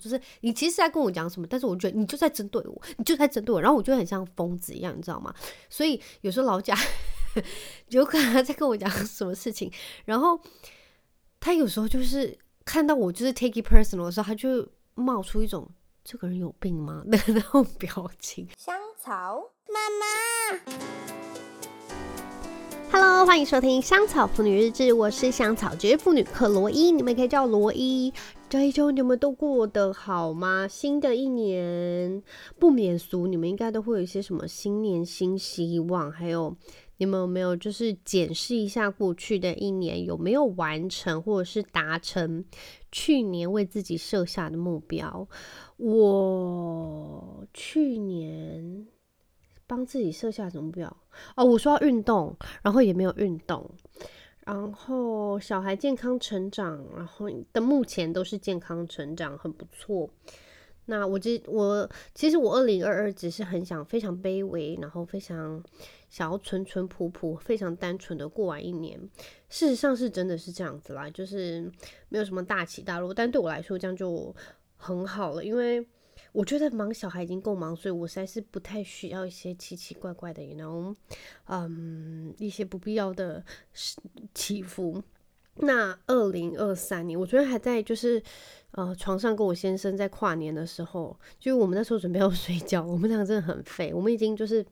就是你其实在跟我讲什么，但是我觉得你就在针对我，你就在针对我，然后我就很像疯子一样，你知道吗？所以有时候老贾有可能在跟我讲什么事情，然后他有时候就是看到我就是 take it personal 的时候，他就冒出一种这个人有病吗的那种表情。香草妈妈。Hello，欢迎收听《香草妇女日志》，我是香草职业妇女克罗伊，你们可以叫我罗伊。这一周你们都过得好吗？新的一年不免俗，你们应该都会有一些什么新年新希望，还有你们有没有就是检视一下过去的一年有没有完成或者是达成去年为自己设下的目标？我去年。帮自己设下什么目标？哦，我说要运动，然后也没有运动。然后小孩健康成长，然后的目前都是健康成长，很不错。那我这我其实我二零二二只是很想非常卑微，然后非常想要淳淳朴朴、非常单纯的过完一年。事实上是真的是这样子啦，就是没有什么大起大落，但对我来说这样就很好了，因为。我觉得忙小孩已经够忙，所以我实在是不太需要一些奇奇怪怪的，you know，嗯，一些不必要的起伏。那二零二三年，我昨天还在就是呃床上跟我先生在跨年的时候，就是我们那时候准备要 睡觉，我们两个真的很废，我们已经就是。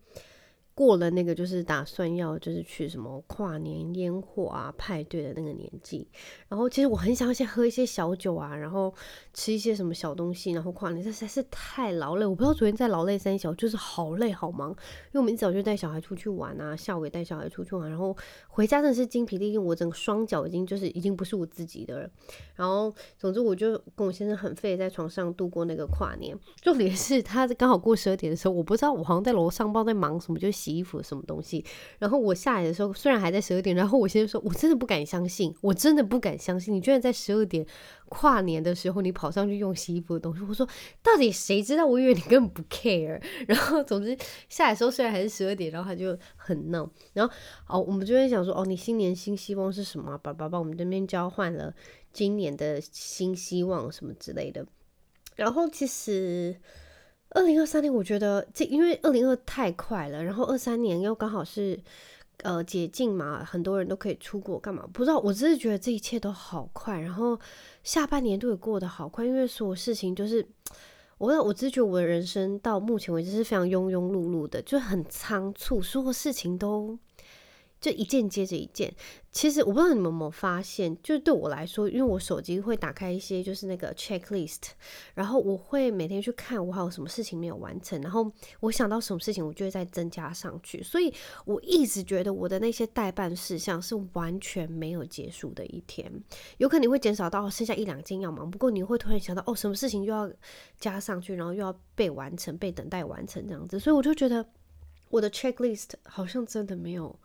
过了那个就是打算要就是去什么跨年烟火啊派对的那个年纪，然后其实我很想先喝一些小酒啊，然后吃一些什么小东西，然后跨年，这实在是太劳累。我不知道昨天在劳累三小，就是好累好忙，因为我们一早就带小孩出去玩啊，下午也带小孩出去玩，然后回家真的是精疲力尽，我整个双脚已经就是已经不是我自己的了。然后总之我就跟我先生很废在床上度过那个跨年。重点是他刚好过十二点的时候，我不知道我好像在楼上不知道在忙什么，就。洗衣服什么东西，然后我下来的时候，虽然还在十二点，然后我先说：“我真的不敢相信，我真的不敢相信，你居然在十二点跨年的时候，你跑上去用洗衣服的东西。”我说：“到底谁知道？我以为你根本不 care。”然后总之下来的时候，虽然还是十二点，然后他就很闹。然后哦，我们就在想说：“哦，你新年新希望是什么？”爸爸帮我们这边交换了今年的新希望什么之类的。然后其实。二零二三年，我觉得这因为二零二太快了，然后二三年又刚好是呃解禁嘛，很多人都可以出国干嘛？不知道，我只是觉得这一切都好快，然后下半年度也过得好快，因为所有事情就是我我只是觉得我的人生到目前为止是非常庸庸碌碌的，就很仓促，所有事情都。就一件接着一件，其实我不知道你们有没有发现，就是对我来说，因为我手机会打开一些就是那个 checklist，然后我会每天去看我还有什么事情没有完成，然后我想到什么事情，我就会再增加上去。所以我一直觉得我的那些待办事项是完全没有结束的一天，有可能会减少到剩下一两件要忙，不过你会突然想到哦，什么事情又要加上去，然后又要被完成、被等待完成这样子，所以我就觉得我的 checklist 好像真的没有。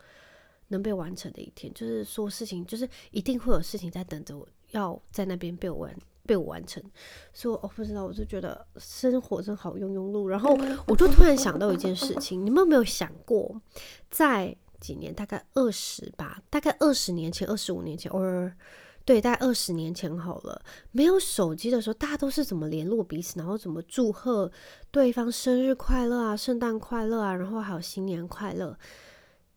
能被完成的一天，就是说事情，就是一定会有事情在等着我，要在那边被我完被我完成。所以我不知道，我就觉得生活真好庸庸碌。然后 我就突然想到一件事情，你们有没有想过，在几年，大概二十吧，大概二十年前、二十五年前，或对，大概二十年前好了，没有手机的时候，大家都是怎么联络彼此，然后怎么祝贺对方生日快乐啊、圣诞快乐啊，然后还有新年快乐。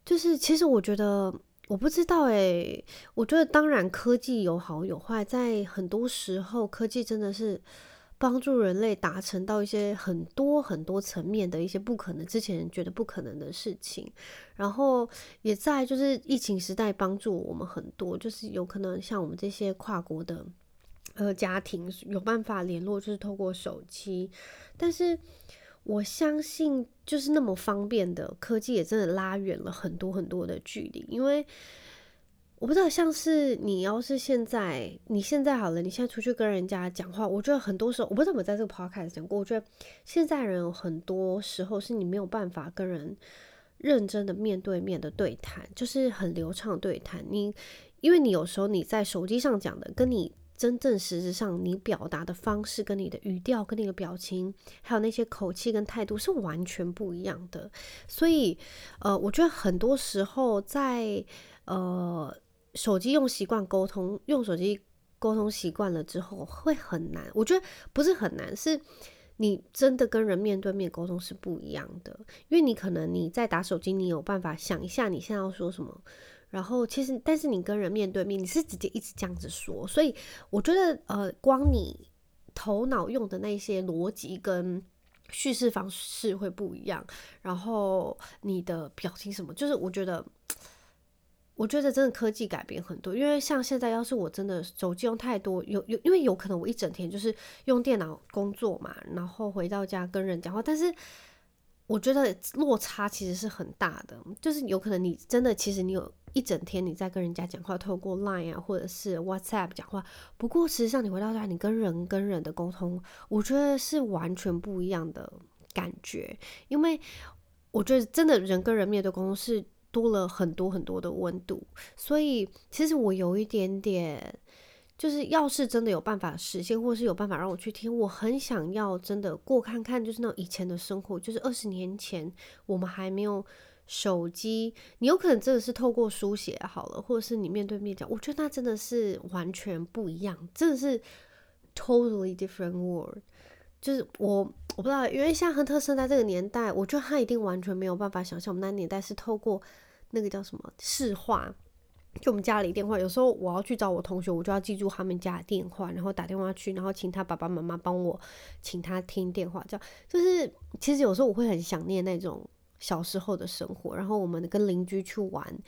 就是，其实我觉得，我不知道诶，我觉得当然科技有好有坏，在很多时候，科技真的是帮助人类达成到一些很多很多层面的一些不可能，之前觉得不可能的事情。然后也在就是疫情时代帮助我们很多，就是有可能像我们这些跨国的呃家庭有办法联络，就是透过手机，但是。我相信，就是那么方便的科技，也真的拉远了很多很多的距离。因为我不知道，像是你要是现在，你现在好了，你现在出去跟人家讲话，我觉得很多时候，我不知道有没有在这个 podcast 讲过。我觉得现在人有很多时候是你没有办法跟人认真的面对面的对谈，就是很流畅对谈。你因为你有时候你在手机上讲的，跟你。真正实质上，你表达的方式跟你的语调、跟你的表情，还有那些口气跟态度是完全不一样的。所以，呃，我觉得很多时候在呃手机用习惯沟通，用手机沟通习惯了之后会很难。我觉得不是很难，是你真的跟人面对面沟通是不一样的。因为你可能你在打手机，你有办法想一下你现在要说什么，然后其实但是你跟人面对面，你是直接一直这样子说。所以我觉得呃，光你头脑用的那些逻辑跟叙事方式会不一样，然后你的表情什么，就是我觉得。我觉得真的科技改变很多，因为像现在，要是我真的手机用太多，有有，因为有可能我一整天就是用电脑工作嘛，然后回到家跟人讲话，但是我觉得落差其实是很大的，就是有可能你真的其实你有一整天你在跟人家讲话，透过 Line 啊或者是 WhatsApp 讲话，不过实际上你回到家，你跟人跟人的沟通，我觉得是完全不一样的感觉，因为我觉得真的人跟人面对沟通是。多了很多很多的温度，所以其实我有一点点，就是要是真的有办法实现，或是有办法让我去听，我很想要真的过看看，就是那种以前的生活，就是二十年前我们还没有手机，你有可能真的是透过书写好了，或者是你面对面讲，我觉得那真的是完全不一样，真的是 totally different world。就是我我不知道，因为像亨特生在这个年代，我觉得他一定完全没有办法想象我们那年代是透过。那个叫什么市话？就我们家里电话，有时候我要去找我同学，我就要记住他们家的电话，然后打电话去，然后请他爸爸妈妈帮我请他听电话，这样就是其实有时候我会很想念那种小时候的生活。然后我们跟邻居去玩，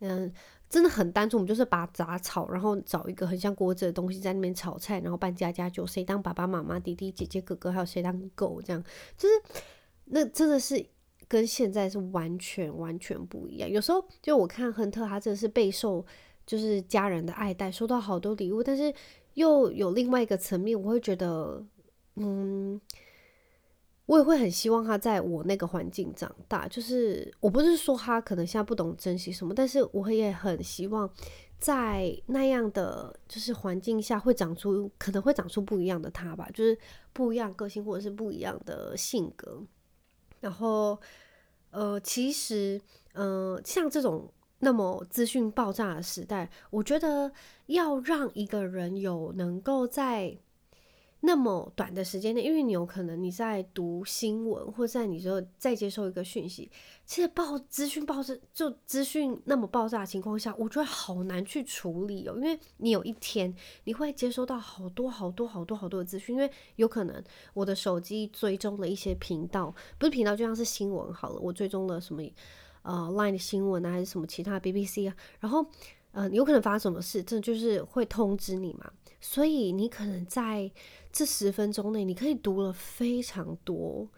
嗯，真的很单纯，我们就是拔杂草，然后找一个很像锅子的东西在那边炒菜，然后扮家家酒，谁当爸爸妈妈、弟弟姐姐、哥哥，还有谁当狗，这样就是那真的是。跟现在是完全完全不一样。有时候就我看亨特，他真的是备受就是家人的爱戴，收到好多礼物，但是又有另外一个层面，我会觉得，嗯，我也会很希望他在我那个环境长大。就是我不是说他可能现在不懂珍惜什么，但是我也很希望在那样的就是环境下会长出，可能会长出不一样的他吧，就是不一样个性或者是不一样的性格。然后，呃，其实，呃，像这种那么资讯爆炸的时代，我觉得要让一个人有能够在那么短的时间内，因为你有可能你在读新闻，或在你说再接受一个讯息，其实爆资讯爆炸就资讯那么爆炸的情况下，我觉得好难去处理哦。因为你有一天你会接收到好多好多好多好多的资讯，因为有可能我的手机追踪了一些频道，不是频道就像是新闻好了，我追踪了什么呃 Line 的新闻啊，还是什么其他 BBC 啊，然后。嗯，有可能发生什么事，这就是会通知你嘛。所以你可能在这十分钟内，你可以读了非常多、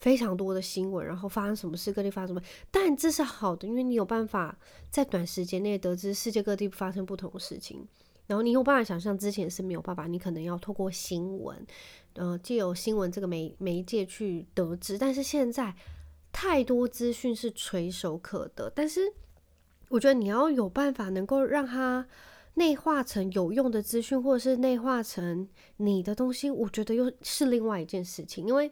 非常多的新闻，然后发生什么事，各地发生什么。但这是好的，因为你有办法在短时间内得知世界各地发生不同的事情。然后你有办法想象之前是没有办法，你可能要透过新闻，呃，借由新闻这个媒媒介去得知。但是现在太多资讯是垂手可得，但是。我觉得你要有办法能够让它内化成有用的资讯，或者是内化成你的东西，我觉得又是另外一件事情。因为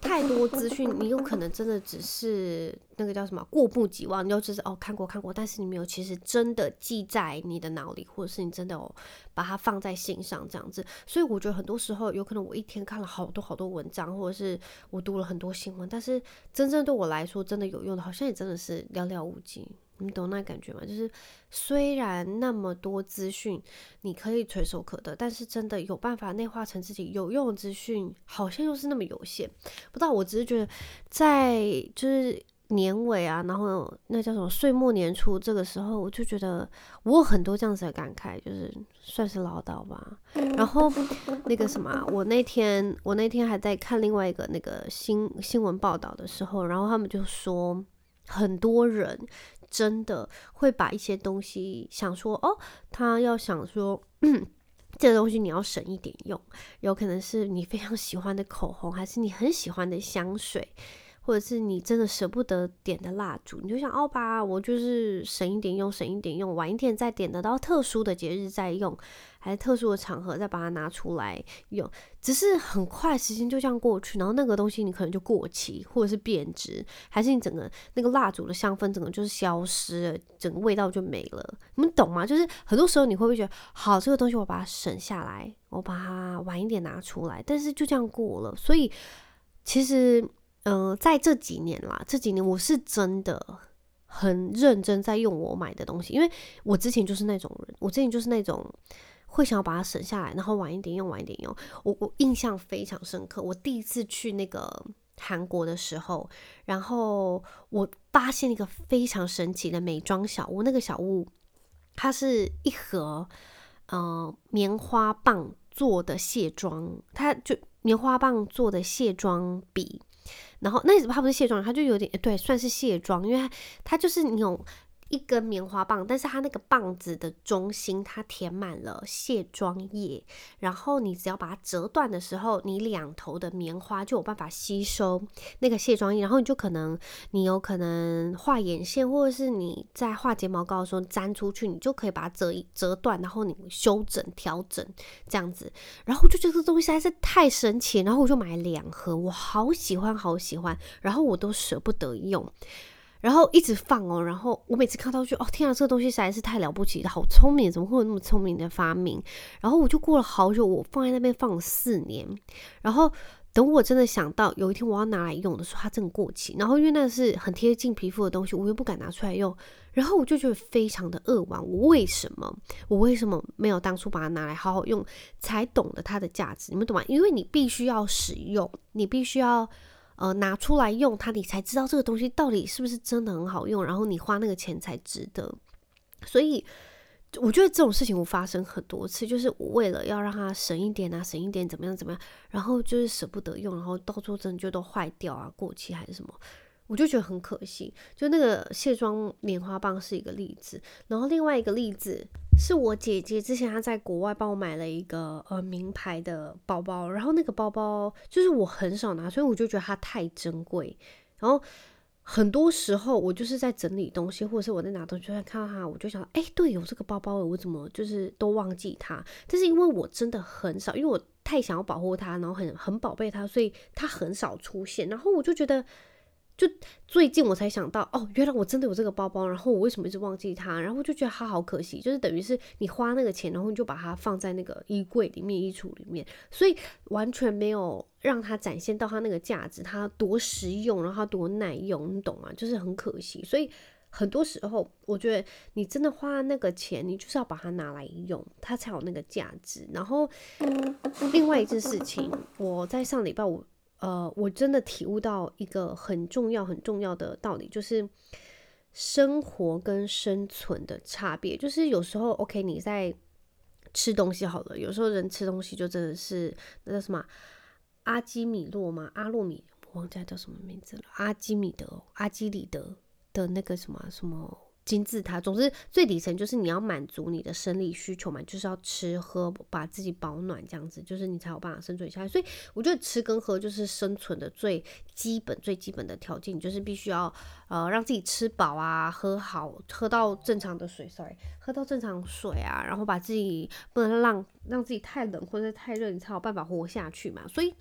太多资讯，你有可能真的只是那个叫什么过目即忘，你就只是哦看过看过，但是你没有其实真的记在你的脑里，或者是你真的有把它放在心上这样子。所以我觉得很多时候有可能我一天看了好多好多文章，或者是我读了很多新闻，但是真正对我来说真的有用的，好像也真的是寥寥无几。你懂那感觉吗？就是虽然那么多资讯你可以垂手可得，但是真的有办法内化成自己有用的资讯，好像又是那么有限。不知道，我只是觉得在就是年尾啊，然后那叫什么岁末年初这个时候，我就觉得我有很多这样子的感慨，就是算是唠叨吧。然后那个什么，我那天我那天还在看另外一个那个新新闻报道的时候，然后他们就说很多人。真的会把一些东西想说哦，他要想说，这个东西你要省一点用，有可能是你非常喜欢的口红，还是你很喜欢的香水，或者是你真的舍不得点的蜡烛，你就想哦吧，我就是省一点用，省一点用，晚一点再点得到特殊的节日再用，还是特殊的场合再把它拿出来用，只是很快时间就这样过去，然后那个东西你可能就过期，或者是变质，还是你整个那个蜡烛的香氛整个就是消失了，整个味道就没了，你们懂吗？就是很多时候你会不会觉得，好，这个东西我把它省下来，我把它晚一点拿出来，但是就这样过了，所以其实，嗯、在这几年啦，这几年我是真的很认真在用我买的东西，因为我之前就是那种人，我之前就是那种。会想要把它省下来，然后晚一点用，晚一点用。我我印象非常深刻，我第一次去那个韩国的时候，然后我发现一个非常神奇的美妆小物。那个小物，它是一盒呃棉花棒做的卸妆，它就棉花棒做的卸妆笔。然后那它不是卸妆，它就有点对，算是卸妆，因为它就是那种。一根棉花棒，但是它那个棒子的中心，它填满了卸妆液，然后你只要把它折断的时候，你两头的棉花就有办法吸收那个卸妆液，然后你就可能，你有可能画眼线，或者是你在画睫毛膏的时候粘出去，你就可以把它折折断，然后你修整调整这样子，然后我就觉得这东西实在是太神奇，然后我就买两盒，我好喜欢好喜欢，然后我都舍不得用。然后一直放哦，然后我每次看到就哦天啊，这个东西实在是太了不起，好聪明，怎么会有那么聪明的发明？然后我就过了好久，我放在那边放了四年，然后等我真的想到有一天我要拿来用的时候，它正过期。然后因为那是很贴近皮肤的东西，我又不敢拿出来用，然后我就觉得非常的扼腕。我为什么？我为什么没有当初把它拿来好好用，才懂得它的价值？你们懂吗？因为你必须要使用，你必须要。呃，拿出来用它，你才知道这个东西到底是不是真的很好用，然后你花那个钱才值得。所以我觉得这种事情我发生很多次，就是为了要让它省一点啊，省一点怎么样怎么样，然后就是舍不得用，然后到处真的就都坏掉啊，过期还是什么，我就觉得很可惜。就那个卸妆棉花棒是一个例子，然后另外一个例子。是我姐姐之前她在国外帮我买了一个呃名牌的包包，然后那个包包就是我很少拿，所以我就觉得它太珍贵。然后很多时候我就是在整理东西，或者是我在拿东西，就在看到它，我就想，哎、对，有这个包包，我怎么就是都忘记它？但是因为我真的很少，因为我太想要保护它，然后很很宝贝它，所以它很少出现。然后我就觉得。就最近我才想到，哦，原来我真的有这个包包，然后我为什么一直忘记它？然后就觉得它好可惜，就是等于是你花那个钱，然后你就把它放在那个衣柜里面、衣橱里面，所以完全没有让它展现到它那个价值，它多实用，然后它多耐用，你懂吗？就是很可惜。所以很多时候，我觉得你真的花那个钱，你就是要把它拿来用，它才有那个价值。然后另外一件事情，我在上礼拜五。呃，我真的体悟到一个很重要、很重要的道理，就是生活跟生存的差别。就是有时候，OK，你在吃东西好了，有时候人吃东西就真的是那叫什么阿基米洛吗？阿洛米，我忘记叫什么名字了。阿基米德、阿基里德的那个什么什么。金字塔，总之最底层就是你要满足你的生理需求嘛，就是要吃喝，把自己保暖，这样子就是你才有办法生存下来。所以我觉得吃跟喝就是生存的最基本、最基本的条件，就是必须要呃让自己吃饱啊，喝好，喝到正常的水，sorry，喝到正常水啊，然后把自己不能让让自己太冷或者太热，你才有办法活下去嘛。所以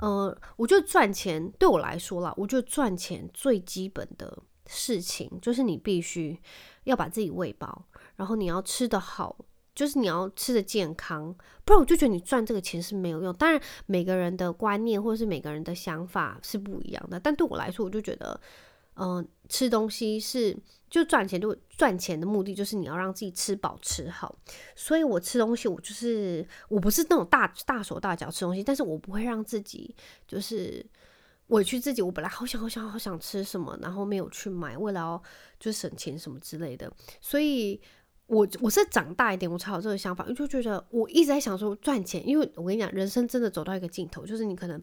呃，我觉得赚钱对我来说啦，我觉得赚钱最基本的。事情就是你必须要把自己喂饱，然后你要吃得好，就是你要吃得健康，不然我就觉得你赚这个钱是没有用。当然，每个人的观念或者是每个人的想法是不一样的，但对我来说，我就觉得，嗯、吃东西是就赚钱，就赚钱的目的就是你要让自己吃饱吃好。所以我吃东西，我就是我不是那种大大手大脚吃东西，但是我不会让自己就是。委屈自己，我本来好想好想好想吃什么，然后没有去买，为了就省钱什么之类的。所以我我是长大一点，我才有这个想法，我就觉得我一直在想说赚钱，因为我跟你讲，人生真的走到一个尽头，就是你可能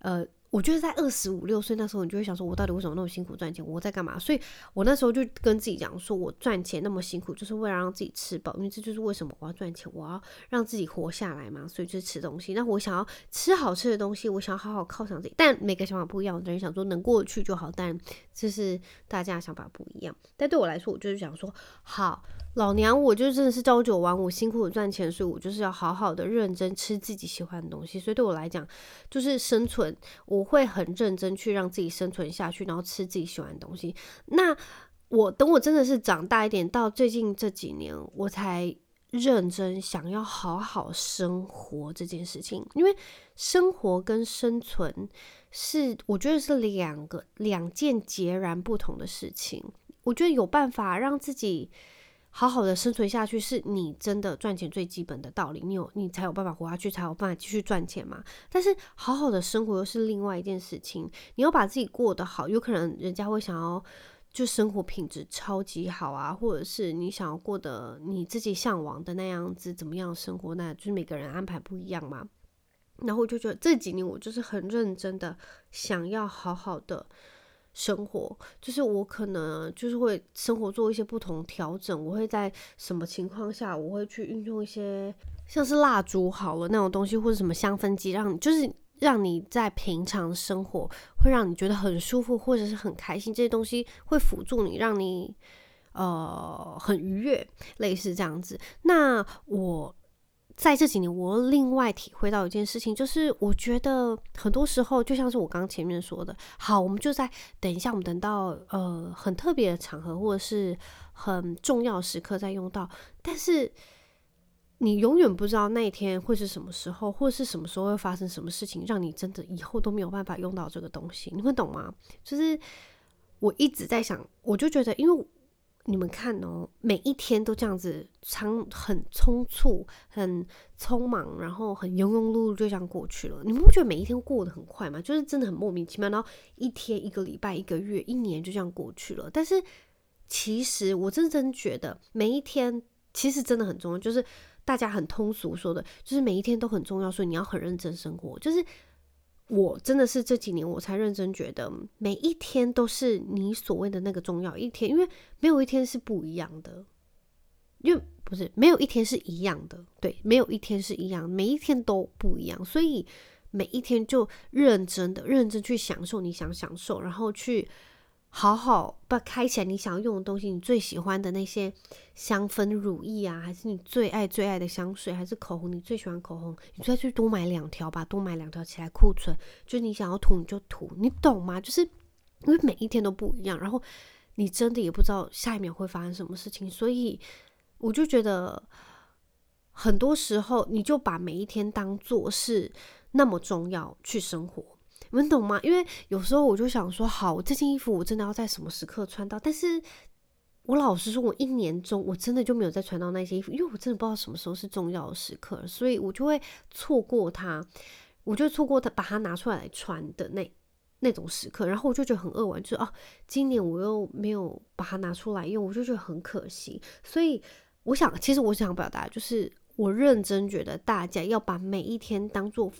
呃，我觉得在二十五六岁那时候，你就会想说，我到底为什么那么辛苦赚钱？我在干嘛？所以我那时候就跟自己讲说，我赚钱那么辛苦，就是为了让自己吃饱，因为这就是为什么我要赚钱，我要让自己活下来嘛。所以就是吃东西。那我想要吃好吃的东西，我想好好犒赏自己。但每个想法不一样，有的人想说能过去就好，但这是大家想法不一样。但对我来说，我就是想说，好。老娘我就真的是朝九晚五，辛苦的赚钱，所以我就是要好好的认真吃自己喜欢的东西。所以对我来讲，就是生存，我会很认真去让自己生存下去，然后吃自己喜欢的东西。那我等我真的是长大一点，到最近这几年，我才认真想要好好生活这件事情。因为生活跟生存是，我觉得是两个两件截然不同的事情。我觉得有办法让自己。好好的生存下去，是你真的赚钱最基本的道理。你有，你才有办法活下去，才有办法继续赚钱嘛。但是，好好的生活又是另外一件事情。你要把自己过得好，有可能人家会想要就生活品质超级好啊，或者是你想要过得你自己向往的那样子，怎么样生活？那就是每个人安排不一样嘛。然后我就觉得这几年我就是很认真的想要好好的。生活就是我可能就是会生活做一些不同调整，我会在什么情况下我会去运用一些像是蜡烛好了那种东西，或者什么香氛机，让你就是让你在平常生活会让你觉得很舒服或者是很开心，这些东西会辅助你，让你呃很愉悦，类似这样子。那我。在这几年，我另外体会到一件事情，就是我觉得很多时候，就像是我刚前面说的，好，我们就在等一下，我们等到呃很特别的场合或者是很重要时刻再用到，但是你永远不知道那一天会是什么时候，或者是什么时候会发生什么事情，让你真的以后都没有办法用到这个东西，你会懂吗？就是我一直在想，我就觉得，因为。你们看哦，每一天都这样子，长很匆促，很匆忙，然后很庸庸碌碌就这样过去了。你们不觉得每一天过得很快吗？就是真的很莫名其妙，然后一天、一个礼拜、一个月、一年就这样过去了。但是其实我真真觉得每一天其实真的很重要，就是大家很通俗说的，就是每一天都很重要，所以你要很认真生活，就是。我真的是这几年我才认真觉得，每一天都是你所谓的那个重要一天，因为没有一天是不一样的，因为不是没有一天是一样的，对，没有一天是一样，每一天都不一样，所以每一天就认真的、认真去享受你想享受，然后去。好好把开起来，你想要用的东西，你最喜欢的那些香氛乳液啊，还是你最爱最爱的香水，还是口红？你最喜欢口红，你再去多买两条吧，多买两条起来库存。就你想要涂你就涂，你懂吗？就是因为每一天都不一样，然后你真的也不知道下一秒会发生什么事情，所以我就觉得很多时候你就把每一天当做是那么重要去生活。你们懂吗？因为有时候我就想说，好，这件衣服我真的要在什么时刻穿到？但是我老实说，我一年中我真的就没有再穿到那些衣服，因为我真的不知道什么时候是重要的时刻，所以我就会错过它，我就错过它，把它拿出来穿的那那种时刻，然后我就觉得很扼腕，就是哦，今年我又没有把它拿出来用，我就觉得很可惜。所以我想，其实我想表达就是，我认真觉得大家要把每一天当做。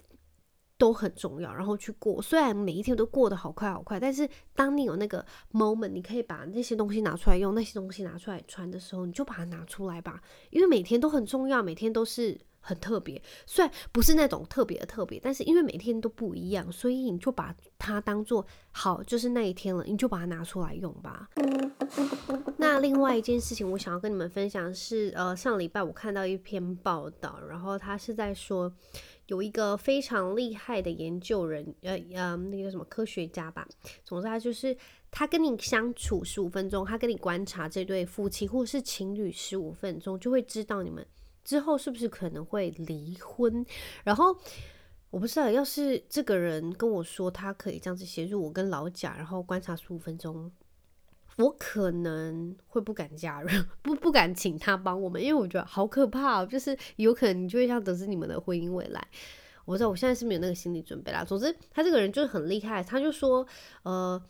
都很重要，然后去过。虽然每一天都过得好快好快，但是当你有那个 moment，你可以把那些东西拿出来用，那些东西拿出来穿的时候，你就把它拿出来吧。因为每天都很重要，每天都是很特别。虽然不是那种特别的特别，但是因为每天都不一样，所以你就把它当做好，就是那一天了，你就把它拿出来用吧。那另外一件事情，我想要跟你们分享是，呃，上礼拜我看到一篇报道，然后他是在说。有一个非常厉害的研究人，呃呃，那个什么科学家吧。总之，他就是他跟你相处十五分钟，他跟你观察这对夫妻或是情侣十五分钟，就会知道你们之后是不是可能会离婚。然后我不知道，要是这个人跟我说他可以这样子协助我跟老贾，然后观察十五分钟。我可能会不敢加入，不不敢请他帮我们，因为我觉得好可怕，就是有可能你就会像得知你们的婚姻未来。我知道我现在是没有那个心理准备啦。总之，他这个人就是很厉害，他就说，呃。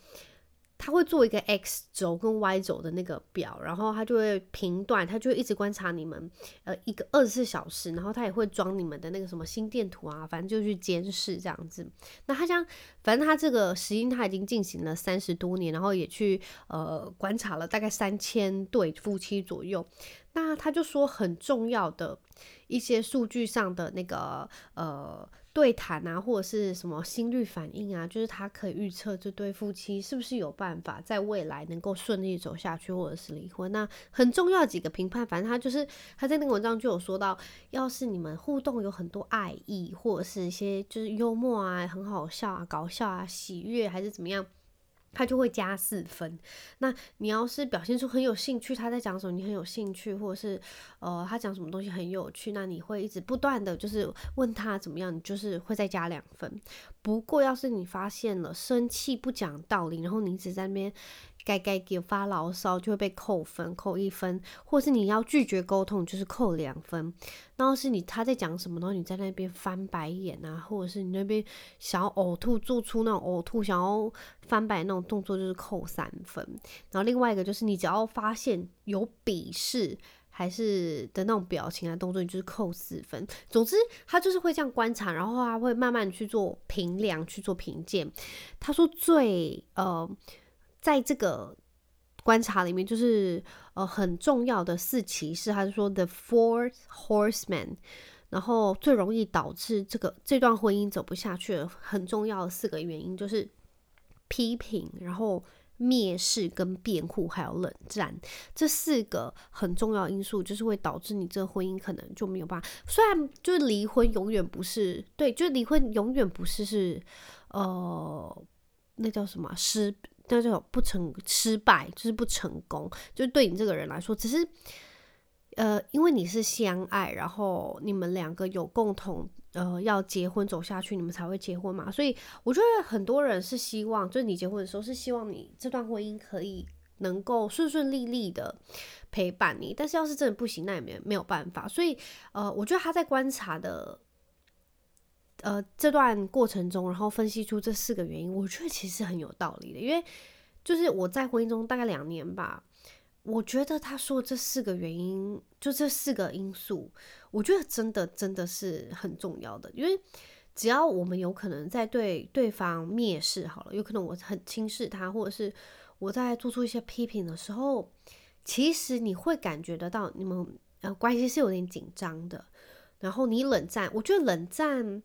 他会做一个 X 轴跟 Y 轴的那个表，然后他就会评断，他就会一直观察你们，呃，一个二十四小时，然后他也会装你们的那个什么心电图啊，反正就去监视这样子。那他将，反正他这个实验他已经进行了三十多年，然后也去呃观察了大概三千对夫妻左右。那他就说很重要的一些数据上的那个呃。对谈啊，或者是什么心率反应啊，就是他可以预测这对夫妻是不是有办法在未来能够顺利走下去，或者是离婚。那很重要几个评判，反正他就是他在那个文章就有说到，要是你们互动有很多爱意，或者是一些就是幽默啊、很好笑啊、搞笑啊、喜悦还是怎么样。他就会加四分。那你要是表现出很有兴趣，他在讲什么你很有兴趣，或者是呃他讲什么东西很有趣，那你会一直不断的就是问他怎么样，你就是会再加两分。不过要是你发现了生气不讲道理，然后你一直在那边。该该给发牢骚就会被扣分，扣一分，或是你要拒绝沟通就是扣两分。然后是你他在讲什么，然后你在那边翻白眼啊，或者是你那边想要呕吐，做出那种呕吐想要翻白那种动作就是扣三分。然后另外一个就是你只要发现有鄙视还是的那种表情啊动作，你就是扣四分。总之他就是会这样观察，然后他会慢慢去做评量，去做评鉴。他说最呃。在这个观察里面，就是呃很重要的四骑士，他是说 The Four Horsemen，然后最容易导致这个这段婚姻走不下去的很重要的四个原因，就是批评，然后蔑视跟辩护，还有冷战，这四个很重要因素，就是会导致你这个婚姻可能就没有办法。虽然就是离婚永远不是对，就是离婚永远不是是呃那叫什么失。那就不成失败，就是不成功，就是对你这个人来说，只是呃，因为你是相爱，然后你们两个有共同呃要结婚走下去，你们才会结婚嘛。所以我觉得很多人是希望，就是你结婚的时候是希望你这段婚姻可以能够顺顺利利的陪伴你。但是要是真的不行，那也没没有办法。所以呃，我觉得他在观察的。呃，这段过程中，然后分析出这四个原因，我觉得其实很有道理的。因为就是我在婚姻中大概两年吧，我觉得他说这四个原因，就这四个因素，我觉得真的真的是很重要的。因为只要我们有可能在对对方蔑视好了，有可能我很轻视他，或者是我在做出一些批评的时候，其实你会感觉得到你们呃关系是有点紧张的。然后你冷战，我觉得冷战。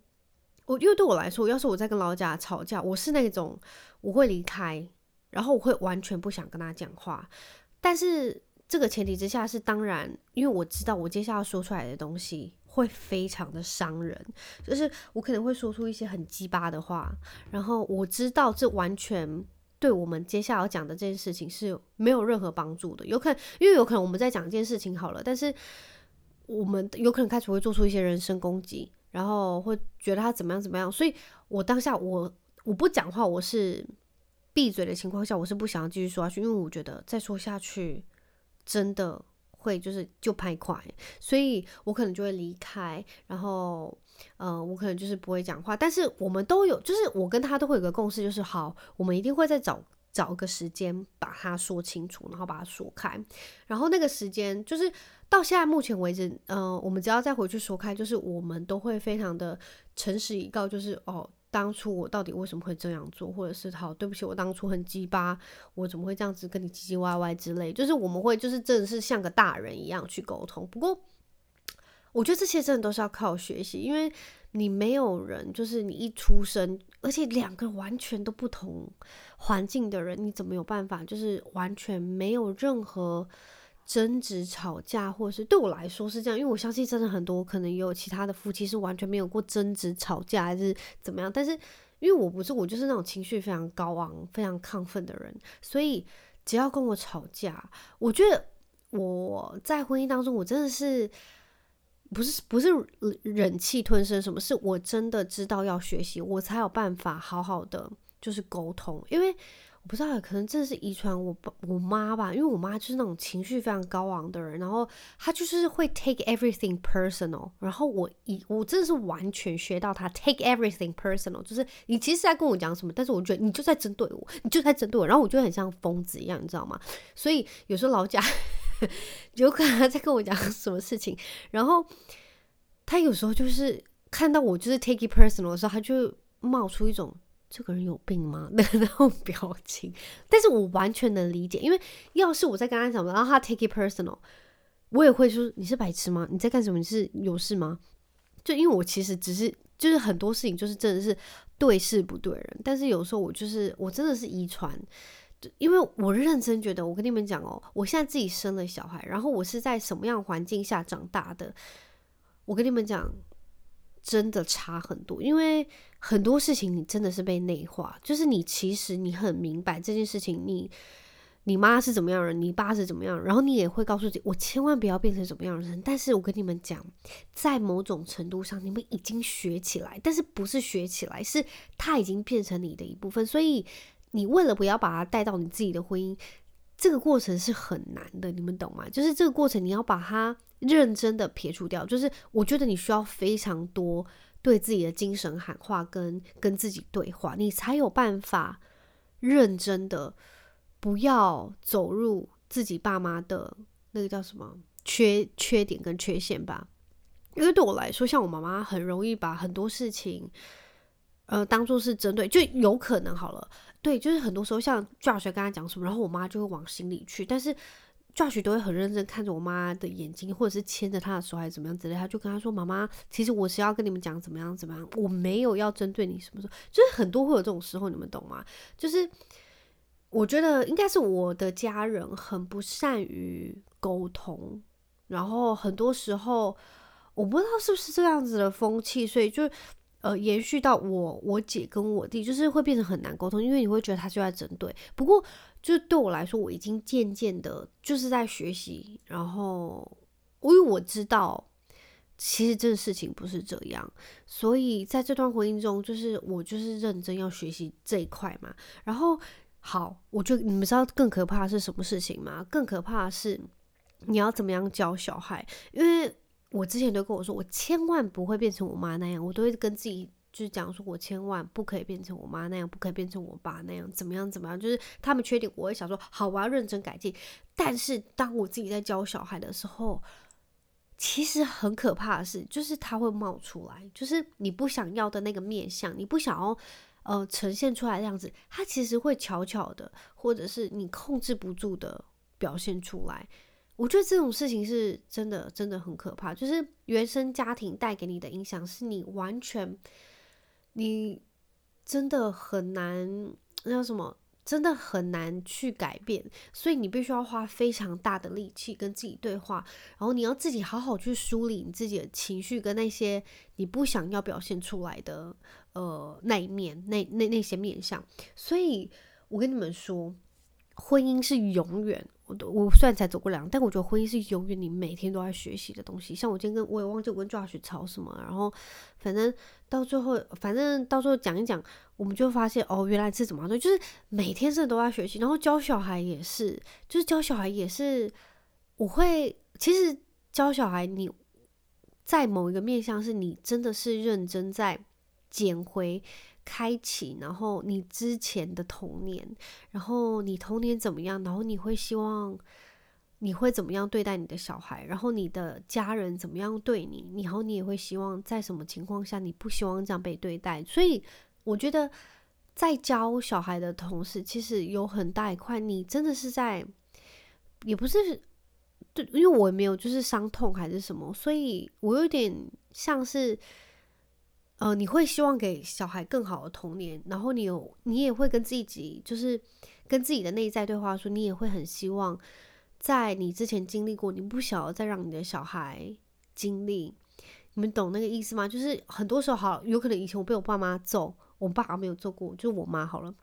我因为对我来说，要是我在跟老贾吵架，我是那种我会离开，然后我会完全不想跟他讲话。但是这个前提之下是当然，因为我知道我接下来说出来的东西会非常的伤人，就是我可能会说出一些很鸡巴的话，然后我知道这完全对我们接下来要讲的这件事情是没有任何帮助的。有可能，因为有可能我们在讲一件事情好了，但是我们有可能开始会做出一些人身攻击。然后会觉得他怎么样怎么样，所以我当下我我不讲话，我是闭嘴的情况下，我是不想要继续说下去，因为我觉得再说下去真的会就是就拍快，所以我可能就会离开，然后呃，我可能就是不会讲话。但是我们都有，就是我跟他都会有个共识，就是好，我们一定会再找找个时间把它说清楚，然后把它说开，然后那个时间就是。到现在目前为止，嗯、呃，我们只要再回去说开，就是我们都会非常的诚实以告，就是哦，当初我到底为什么会这样做，或者是好，对不起，我当初很鸡巴，我怎么会这样子跟你唧唧歪歪之类，就是我们会就是真的是像个大人一样去沟通。不过，我觉得这些真的都是要靠学习，因为你没有人，就是你一出生，而且两个完全都不同环境的人，你怎么有办法，就是完全没有任何。争执、吵架，或者是对我来说是这样，因为我相信真的很多可能也有其他的夫妻是完全没有过争执、吵架，还是怎么样。但是因为我不是，我就是那种情绪非常高昂、非常亢奋的人，所以只要跟我吵架，我觉得我在婚姻当中，我真的是不是不是忍气吞声，什么是我真的知道要学习，我才有办法好好的就是沟通，因为。我不知道，可能真的是遗传我爸我妈吧，因为我妈就是那种情绪非常高昂的人，然后她就是会 take everything personal，然后我一我真的是完全学到她 take everything personal，就是你其实在跟我讲什么，但是我觉得你就在针对我，你就在针对我，然后我就很像疯子一样，你知道吗？所以有时候老贾有可能他在跟我讲什么事情，然后他有时候就是看到我就是 take it personal 的时候，他就冒出一种。这个人有病吗？的那种表情，但是我完全能理解，因为要是我在跟他讲，然后他 take it personal，我也会说，你是白痴吗？你在干什么？你是有事吗？就因为我其实只是就是很多事情就是真的是对事不对人，但是有时候我就是我真的是遗传，因为我认真觉得，我跟你们讲哦，我现在自己生了小孩，然后我是在什么样环境下长大的，我跟你们讲。真的差很多，因为很多事情你真的是被内化，就是你其实你很明白这件事情你，你妈是怎么样的，你爸是怎么样，然后你也会告诉自己，我千万不要变成什么样的人。但是我跟你们讲，在某种程度上，你们已经学起来，但是不是学起来，是它已经变成你的一部分。所以你为了不要把它带到你自己的婚姻，这个过程是很难的，你们懂吗？就是这个过程你要把它。认真的撇除掉，就是我觉得你需要非常多对自己的精神喊话，跟跟自己对话，你才有办法认真的不要走入自己爸妈的那个叫什么缺缺点跟缺陷吧。因为对我来说，像我妈妈很容易把很多事情呃当做是针对，就有可能好了，对，就是很多时候像 Josh 跟他讲什么，然后我妈就会往心里去，但是。Josh 都会很认真看着我妈的眼睛，或者是牵着她的手，还是怎么样之类。他就跟她说：“妈妈，其实我是要跟你们讲怎么样怎么样，我没有要针对你什么什么。就是很多会有这种时候，你们懂吗？就是我觉得应该是我的家人很不善于沟通，然后很多时候我不知道是不是这样子的风气，所以就。”呃，延续到我我姐跟我弟，就是会变成很难沟通，因为你会觉得他就在针对。不过，就是对我来说，我已经渐渐的，就是在学习。然后，因为我知道，其实这个事情不是这样，所以在这段婚姻中，就是我就是认真要学习这一块嘛。然后，好，我就你们知道更可怕的是什么事情吗？更可怕的是你要怎么样教小孩，因为。我之前都跟我说，我千万不会变成我妈那样，我都会跟自己就是讲说，我千万不可以变成我妈那样，不可以变成我爸那样，怎么样怎么样，就是他们缺点，我会想说，好，我要认真改进。但是当我自己在教小孩的时候，其实很可怕的是，就是他会冒出来，就是你不想要的那个面相，你不想要呃呈现出来的样子，他其实会悄悄的，或者是你控制不住的表现出来。我觉得这种事情是真的，真的很可怕。就是原生家庭带给你的影响，是你完全，你真的很难，那叫什么？真的很难去改变。所以你必须要花非常大的力气跟自己对话，然后你要自己好好去梳理你自己的情绪跟那些你不想要表现出来的呃那一面，那那那些面向。所以我跟你们说，婚姻是永远。我都我虽然才走过两，但我觉得婚姻是永远你每天都在学习的东西。像我今天跟我也忘记我跟 Josh 吵什么，然后反正到最后，反正到最后讲一讲，我们就发现哦，原来是怎么样，就是每天真的都在学习。然后教小孩也是，就是教小孩也是，我会其实教小孩，你在某一个面向是你真的是认真在捡回。开启，然后你之前的童年，然后你童年怎么样，然后你会希望你会怎么样对待你的小孩，然后你的家人怎么样对你，然后你也会希望在什么情况下你不希望这样被对待。所以我觉得在教小孩的同时，其实有很大一块，你真的是在，也不是对，因为我也没有就是伤痛还是什么，所以我有点像是。呃，你会希望给小孩更好的童年，然后你有，你也会跟自己，就是跟自己的内在对话说，你也会很希望，在你之前经历过，你不想要再让你的小孩经历，你们懂那个意思吗？就是很多时候，好，有可能以前我被我爸妈揍，我爸没有揍过，就我妈好了，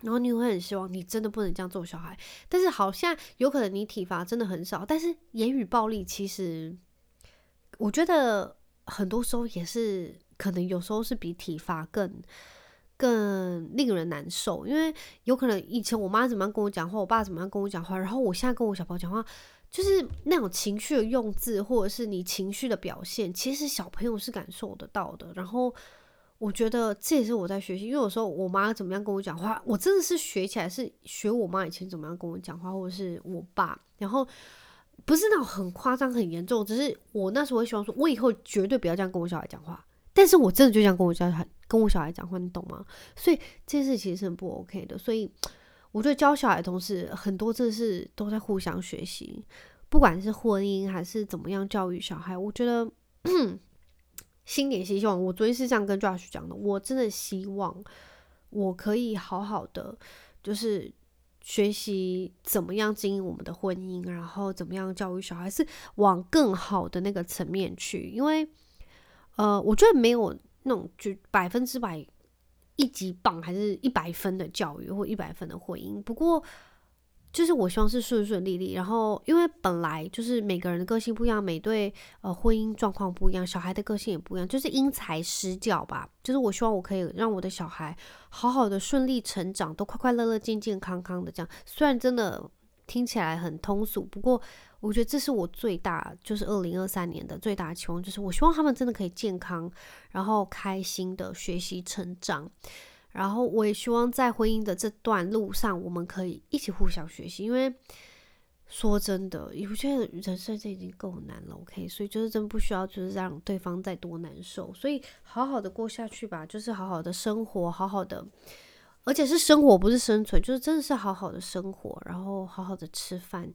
然后你会很希望你真的不能这样揍小孩，但是好像有可能你体罚真的很少，但是言语暴力其实，我觉得很多时候也是。可能有时候是比体罚更、更令人难受，因为有可能以前我妈怎么样跟我讲话，我爸怎么样跟我讲话，然后我现在跟我小朋友讲话，就是那种情绪的用字，或者是你情绪的表现，其实小朋友是感受得到的。然后我觉得这也是我在学习，因为有时候我妈怎么样跟我讲话，我真的是学起来是学我妈以前怎么样跟我讲话，或者是我爸，然后。不是那种很夸张、很严重，只是我那时候会希望说，我以后绝对不要这样跟我小孩讲话。但是我真的就这样跟我小孩、跟我小孩讲话，你懂吗？所以这件事其实是很不 OK 的。所以我觉得教小孩同时，很多真的是都在互相学习，不管是婚姻还是怎么样教育小孩，我觉得新年新希望。我昨天是这样跟 Josh 讲的，我真的希望我可以好好的，就是。学习怎么样经营我们的婚姻，然后怎么样教育小孩，是往更好的那个层面去。因为，呃，我觉得没有那种就百分之百一级棒，还是一百分的教育或一百分的婚姻。不过，就是我希望是顺顺利利，然后因为本来就是每个人的个性不一样，每对呃婚姻状况不一样，小孩的个性也不一样，就是因材施教吧。就是我希望我可以让我的小孩好好的顺利成长，都快快乐乐、健健康康的这样。虽然真的听起来很通俗，不过我觉得这是我最大，就是二零二三年的最大期望，就是我希望他们真的可以健康，然后开心的学习成长。然后我也希望在婚姻的这段路上，我们可以一起互相学习。因为说真的，我觉得人生这已经够难了，OK？所以就是真不需要，就是让对方再多难受。所以好好的过下去吧，就是好好的生活，好好的，而且是生活，不是生存，就是真的是好好的生活，然后好好的吃饭。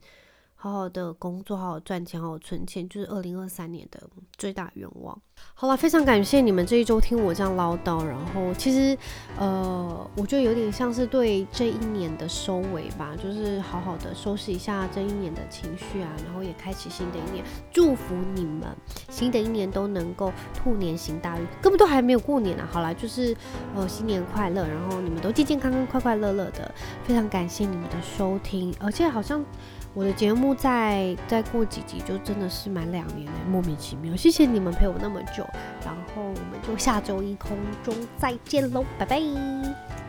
好好的工作，好好赚钱，好好存钱，就是二零二三年的最大愿望。好了，非常感谢你们这一周听我这样唠叨。然后其实，呃，我觉得有点像是对这一年的收尾吧，就是好好的收拾一下这一年的情绪啊，然后也开启新的一年。祝福你们新的一年都能够兔年行大运，根本都还没有过年呢、啊。好啦，就是呃新年快乐，然后你们都健健康康、快快乐乐的。非常感谢你们的收听，而且好像。我的节目再再过几集就真的是满两年了，莫名其妙。谢谢你们陪我那么久，然后我们就下周一空中再见喽，拜拜。